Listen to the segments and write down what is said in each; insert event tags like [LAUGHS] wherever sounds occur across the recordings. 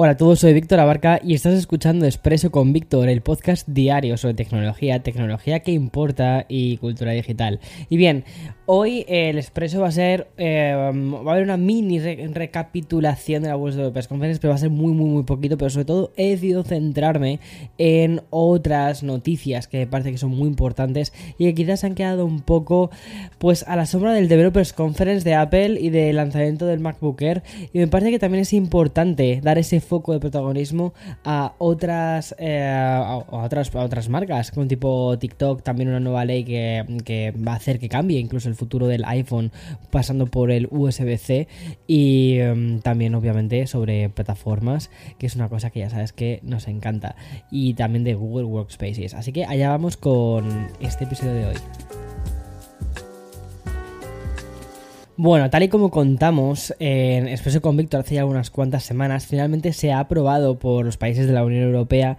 Hola a todos, soy Víctor Abarca y estás escuchando Expreso con Víctor, el podcast diario sobre tecnología, tecnología que importa y cultura digital. Y bien, hoy el Expreso va a ser, eh, va a haber una mini recapitulación de la World Developers Conference, pero va a ser muy, muy, muy poquito, pero sobre todo he decidido centrarme en otras noticias que me parece que son muy importantes y que quizás han quedado un poco, pues, a la sombra del Developers Conference de Apple y del lanzamiento del MacBook Air. Y me parece que también es importante dar ese foco de protagonismo a otras, eh, a, otras, otras marcas, como tipo TikTok, también una nueva ley que, va a hacer que cambie incluso el futuro del iPhone pasando por el USB-C y em, también obviamente sobre plataformas, que es una cosa que ya sabes que nos encanta, y también de Google Workspaces. Así que allá vamos con este episodio de hoy. Bueno, tal y como contamos en Expreso con Víctor hace ya unas cuantas semanas, finalmente se ha aprobado por los países de la Unión Europea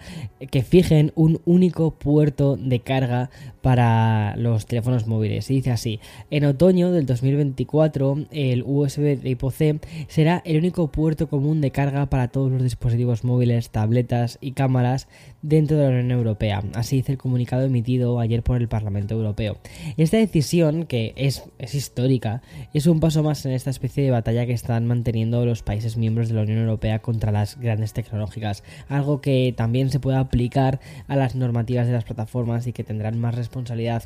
que fijen un único puerto de carga para los teléfonos móviles. Y dice así, en otoño del 2024 el USB tipo C será el único puerto común de carga para todos los dispositivos móviles, tabletas y cámaras dentro de la Unión Europea. Así dice el comunicado emitido ayer por el Parlamento Europeo. Esta decisión, que es, es histórica, es un paso más en esta especie de batalla que están manteniendo los países miembros de la Unión Europea contra las grandes tecnológicas, algo que también se puede aplicar a las normativas de las plataformas y que tendrán más responsabilidad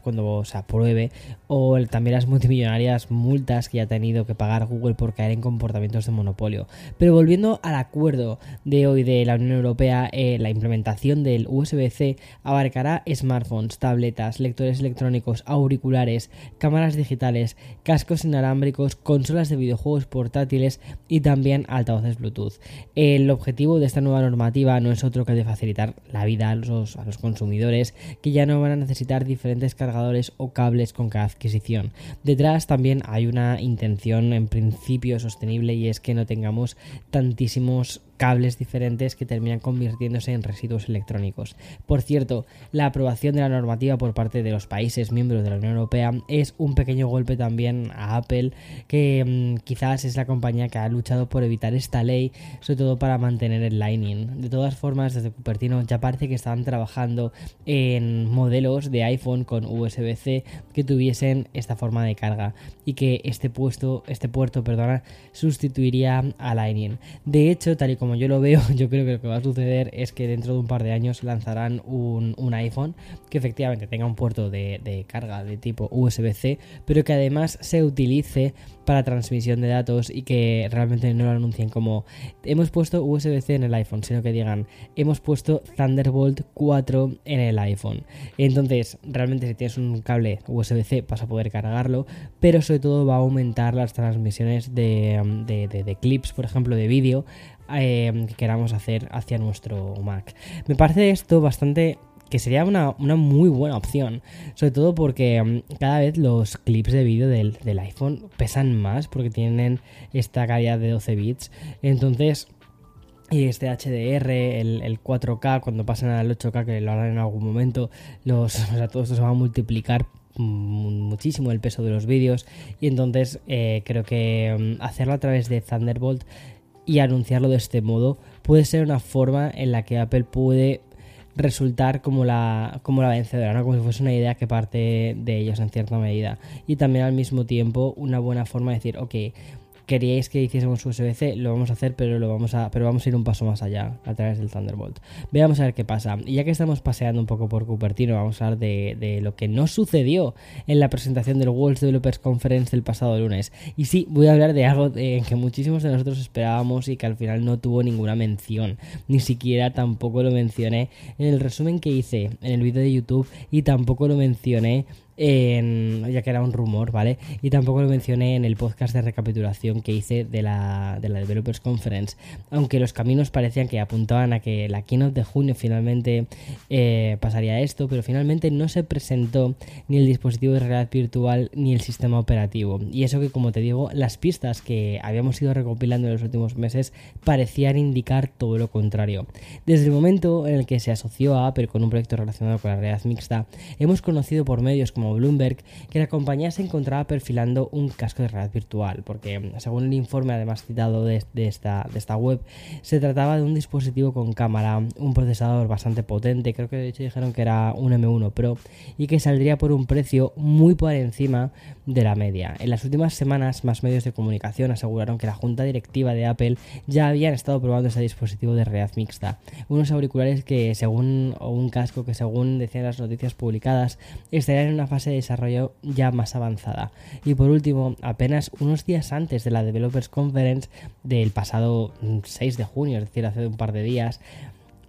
cuando se apruebe, o también las multimillonarias multas que ya ha tenido que pagar Google por caer en comportamientos de monopolio. Pero volviendo al acuerdo de hoy de la Unión Europea, eh, la implementación del USB-C abarcará smartphones, tabletas, lectores electrónicos, auriculares, cámaras digitales, cascos inalámbricos, consolas de videojuegos portátiles y también altavoces Bluetooth. El objetivo de esta nueva normativa no es otro que el de facilitar la vida a los, a los consumidores que ya no van a necesitar diferentes cargadores o cables con cada adquisición. Detrás también hay una intención en principio sostenible y es que no tengamos tantísimos cables diferentes que terminan convirtiéndose en residuos electrónicos. Por cierto, la aprobación de la normativa por parte de los países miembros de la Unión Europea es un pequeño golpe también a Apple, que mm, quizás es la compañía que ha luchado por evitar esta ley, sobre todo para mantener el Lightning. De todas formas, desde Cupertino ya parece que estaban trabajando en modelos de iPhone con USB-C que tuviesen esta forma de carga y que este puesto, este puerto, perdona, sustituiría a Lightning. De hecho, tal y como yo lo veo, [LAUGHS] yo creo que lo que va a suceder es que dentro de un par de años lanzarán un, iPhone que efectivamente tenga un puerto de, carga de tipo USB-C, pero que además se utilice para transmisión de datos y que realmente no lo anuncien como hemos puesto USB-C en el iPhone, sino que digan hemos puesto Thunderbolt 4 en el iPhone. Entonces, realmente si tienes un cable USB-C vas a poder cargarlo, pero sobre todo va a aumentar las transmisiones de, de clips, por ejemplo, de vídeo Em, que queramos hacer hacia nuestro Mac. Me parece esto bastante que sería una, muy buena opción. Sobre todo porque em, cada vez los clips de vídeo del, iPhone pesan más porque tienen esta calidad de 12 bits. Entonces, y este HDR, el, 4K, cuando pasen al 8K, que lo harán en algún momento, los, [LAUGHS] o todo esto se va a multiplicar muchísimo el peso de los vídeos y entonces eh, creo que em, hacerlo a través de Thunderbolt y anunciarlo de este modo puede ser una forma en la que Apple puede resultar como la, como la vencedora, ¿no? como si fuese una idea que parte de ellos en cierta medida. Y también al mismo tiempo una buena forma de decir, ok, queríais que hiciésemos USB-C, lo vamos a hacer, pero lo vamos a, pero vamos a ir un paso más allá a través del Thunderbolt. Veamos a ver qué pasa. Y ya que estamos paseando un poco por Cupertino, vamos a hablar de, lo que no sucedió en la presentación del World Developers Conference del pasado lunes. Y sí, voy a hablar de algo en que muchísimos de nosotros esperábamos y que al final no tuvo ninguna mención. Ni siquiera tampoco lo mencioné en el resumen que hice en el vídeo de YouTube y tampoco lo mencioné ya que era un rumor, ¿vale? Y tampoco lo mencioné en el podcast de recapitulación que hice de la, de la Developers Conference, aunque los caminos parecían que apuntaban a que la keynote de junio finalmente eh, pasaría esto, pero finalmente no se presentó ni el dispositivo de realidad virtual ni el sistema operativo. Y eso que, como te digo, las pistas que habíamos ido recopilando en los últimos meses parecían indicar todo lo contrario. Desde el momento en el que se asoció a Apple con un proyecto relacionado con la realidad mixta, hemos conocido por medios como Bloomberg que la compañía se encontraba perfilando un casco de realidad virtual, porque según el informe además citado de, esta, de esta web, se trataba de un dispositivo con cámara, un procesador bastante potente, creo que de hecho dijeron que era un M1 Pro, y que saldría por un precio muy por encima de la media. En las últimas semanas, más medios de comunicación aseguraron que la junta directiva de Apple ya habían estado probando ese dispositivo de realidad mixta, unos auriculares que según, o un casco que según decían las noticias publicadas, estarían en una fase de desarrollo ya más avanzada. Y por último, apenas unos días antes de la Developers Conference del pasado 6 de junio, es decir, hace un par de días,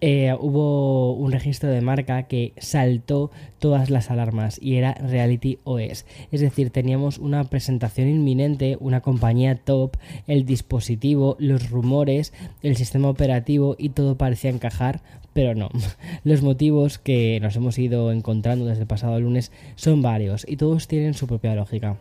eh, hubo un registro de marca que saltó todas las alarmas y era Reality OS. Es decir, teníamos una presentación inminente, una compañía top, el dispositivo, los rumores, el sistema operativo y todo parecía encajar, pero no. [LAUGHS] Los motivos que nos hemos ido encontrando desde el pasado lunes son varios y todos tienen su propia lógica.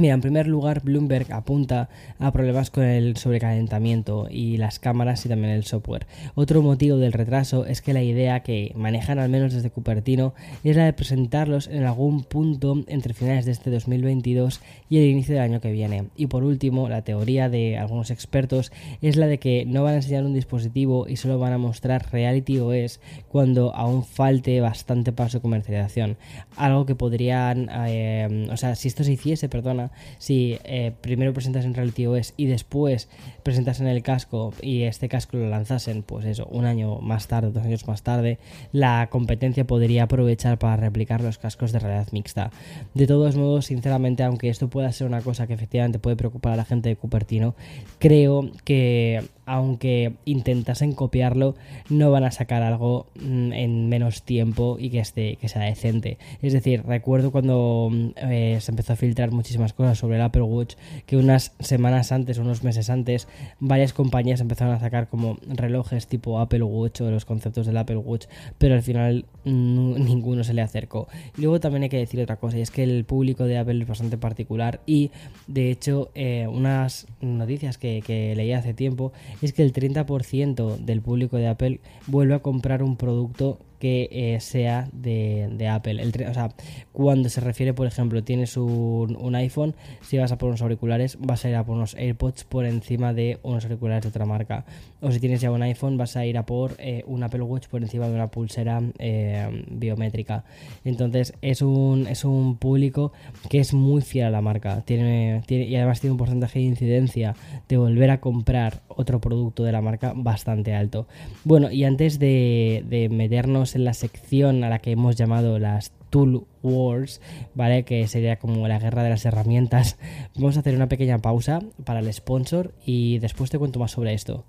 Mira, en primer lugar, Bloomberg apunta a problemas con el sobrecalentamiento y las cámaras y también el software. Otro motivo del retraso es que la idea que manejan al menos desde Cupertino es la de presentarlos en algún punto entre finales de este 2022 y el inicio del año que viene. Y por último, la teoría de algunos expertos es la de que no van a enseñar un dispositivo y solo van a mostrar Reality OS cuando aún falte bastante para su comercialización. Algo que podrían, eh, o sea, si esto se hiciese, perdona, si eh, primero presentas en Reality OS y después presentas en el casco y este casco lo lanzasen, pues eso, un año más tarde, dos años más tarde, la competencia podría aprovechar para replicar los cascos de realidad mixta. De todos modos, sinceramente, aunque esto pueda ser una cosa que efectivamente puede preocupar a la gente de Cupertino, creo que aunque intentasen copiarlo, no van a sacar algo mm, en menos tiempo y que, esté, que sea decente. Es decir, recuerdo cuando mm, eh, se empezó a filtrar muchísimas cosas sobre el Apple Watch, que unas semanas antes, unos meses antes, varias compañías empezaron a sacar como relojes tipo Apple Watch o los conceptos del Apple Watch, pero al final mm, [LAUGHS] ninguno se le acercó. Luego también hay que decir otra cosa, y es que el público de Apple es bastante particular y de hecho eh, unas noticias que, que leí hace tiempo es que el 30% del público de Apple vuelve a comprar un producto que eh, sea de, Apple. O sea, cuando se refiere, por ejemplo, tienes un, iPhone, si vas a por unos auriculares, vas a ir a por unos AirPods por encima de unos auriculares de otra marca. O si tienes ya un iPhone, vas a ir a por eh, un Apple Watch por encima de una pulsera eh, biométrica. Entonces, es un, es un público que es muy fiel a la marca. Tiene, y además tiene un porcentaje de incidencia de volver a comprar otro producto de la marca bastante alto. Bueno, y antes de meternos en la sección a la que hemos llamado las Tool Wars, ¿vale? Que sería como la guerra de las herramientas. [LAUGHS] Vamos a hacer una pequeña pausa para el sponsor y después te cuento más sobre esto.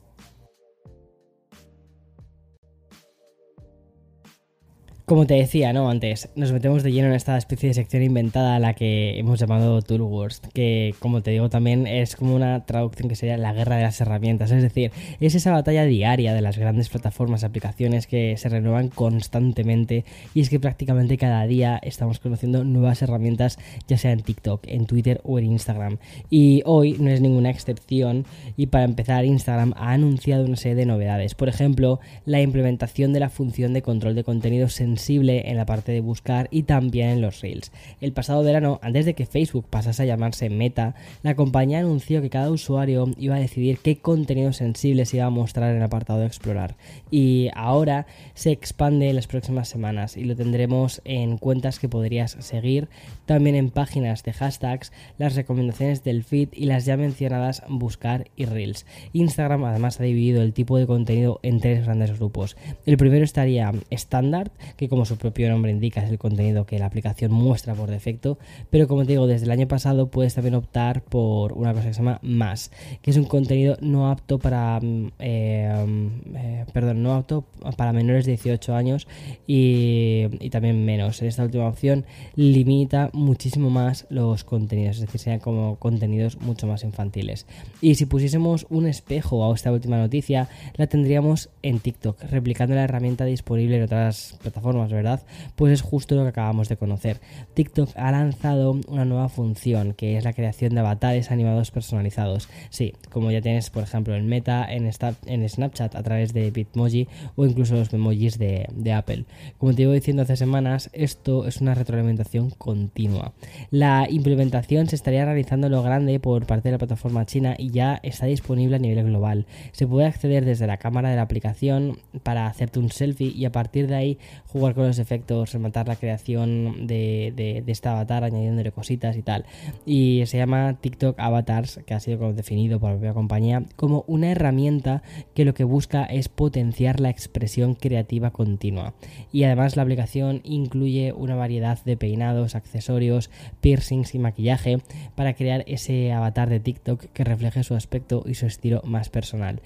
Como te decía, ¿no? Antes, nos metemos de lleno en esta especie de sección inventada la que hemos llamado Tool Wars, que como te digo también es como una traducción que sería la guerra de las herramientas, es decir, es esa batalla diaria de las grandes plataformas, aplicaciones que se renuevan constantemente y es que prácticamente cada día estamos conociendo nuevas herramientas, ya sea en TikTok, en Twitter o en Instagram. Y hoy no es ninguna excepción y para empezar Instagram ha anunciado una serie de novedades, por ejemplo, la implementación de la función de control de contenidos en la parte de buscar y también en los Reels. El pasado verano, antes de que Facebook pasase a llamarse Meta, la compañía anunció que cada usuario iba a decidir qué contenido sensible se iba a mostrar en el apartado de explorar. Y ahora se expande en las próximas semanas y lo tendremos en cuentas que podrías seguir, también en páginas de hashtags, las recomendaciones del feed y las ya mencionadas buscar y Reels. Instagram además ha dividido el tipo de contenido en tres grandes grupos. El primero estaría estándar, que como su propio nombre indica, es el contenido que la aplicación muestra por defecto. Pero como te digo, desde el año pasado puedes también optar por una cosa que se llama más, que es un contenido no apto para, mm, eh, mm, eh, perdón, no apto para menores de 18 años y, y, también menos. En esta última opción limita muchísimo más los contenidos, es decir, sean como contenidos mucho más infantiles. Y si pusiésemos un espejo a esta última noticia, la tendríamos en TikTok, replicando la herramienta disponible en otras plataformas ¿verdad? Pues es justo lo que acabamos de conocer. TikTok ha lanzado una nueva función que es la creación de avatares animados personalizados. Sí, como ya tienes, por ejemplo, en Meta, en, en Snapchat a través de Bitmoji o incluso los emojis de, de Apple. Como te iba diciendo hace semanas, esto es una retroalimentación continua. La implementación se estaría realizando lo grande por parte de la plataforma china y ya está disponible a nivel global. Se puede acceder desde la cámara de la aplicación para hacerte un selfie y a partir de ahí jugar con los efectos, rematar la creación de, de, este avatar añadiéndole cositas y tal. Y se llama TikTok Avatars, que ha sido definido por la propia compañía, como una herramienta que lo que busca es potenciar la expresión creativa continua. Y además la aplicación incluye una variedad de peinados, accesorios, piercings y maquillaje para crear ese avatar de TikTok que refleje su aspecto y su estilo más personal.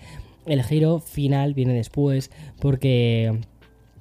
El giro final viene después porque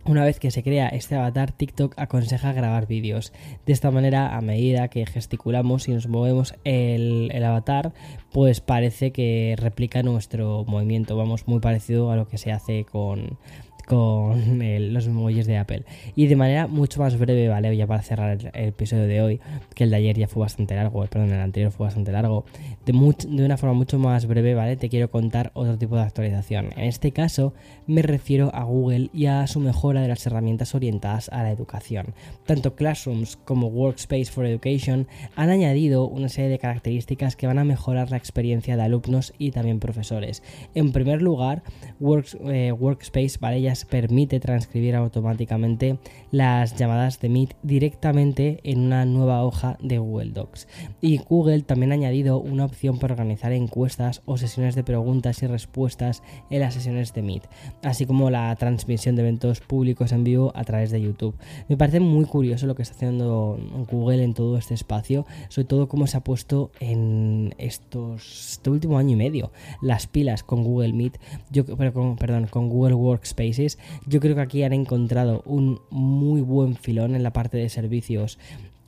una vez que se crea este avatar, TikTok aconseja grabar vídeos. De esta manera, a medida que gesticulamos y nos movemos el, el, avatar, pues parece que replica nuestro movimiento. Vamos, muy parecido a lo que se hace con, con los emojis de Apple. Y de manera mucho más breve, ¿vale? Ya para cerrar el, episodio de hoy, que el de ayer ya fue bastante largo, perdón, el anterior fue bastante largo, de, de una forma mucho más breve, ¿vale? Te quiero contar otro tipo de actualización. En este caso me refiero a Google y a su mejora de las herramientas orientadas a la educación. Tanto Classrooms como Workspace for Education han añadido una serie de características que van a mejorar la experiencia de alumnos y también profesores. En primer lugar, eh, Workspace, ¿vale? Ya permite transcribir automáticamente las llamadas de Meet directamente en una nueva hoja de Google Docs. Y Google también ha añadido una opción para organizar encuestas o sesiones de preguntas y respuestas en las sesiones de Meet, así como la transmisión de eventos públicos en vivo a través de YouTube. Me parece muy curioso lo que está haciendo Google en todo este espacio, sobre todo cómo se ha puesto en estos este último año y medio las pilas con Google Meet, yo, perdón, con Google Yo creo que aquí han encontrado un muy buen filón en la parte de servicios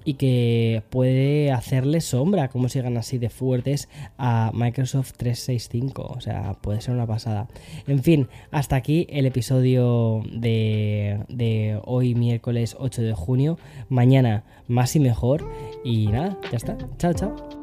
y que puede hacerle sombra, como sigan así de fuertes, a Microsoft 365. O sea, puede ser una pasada. En fin, hasta aquí el episodio de, de hoy, miércoles 8 de junio. Mañana más y mejor. Y nada, ya está. Chao, chao.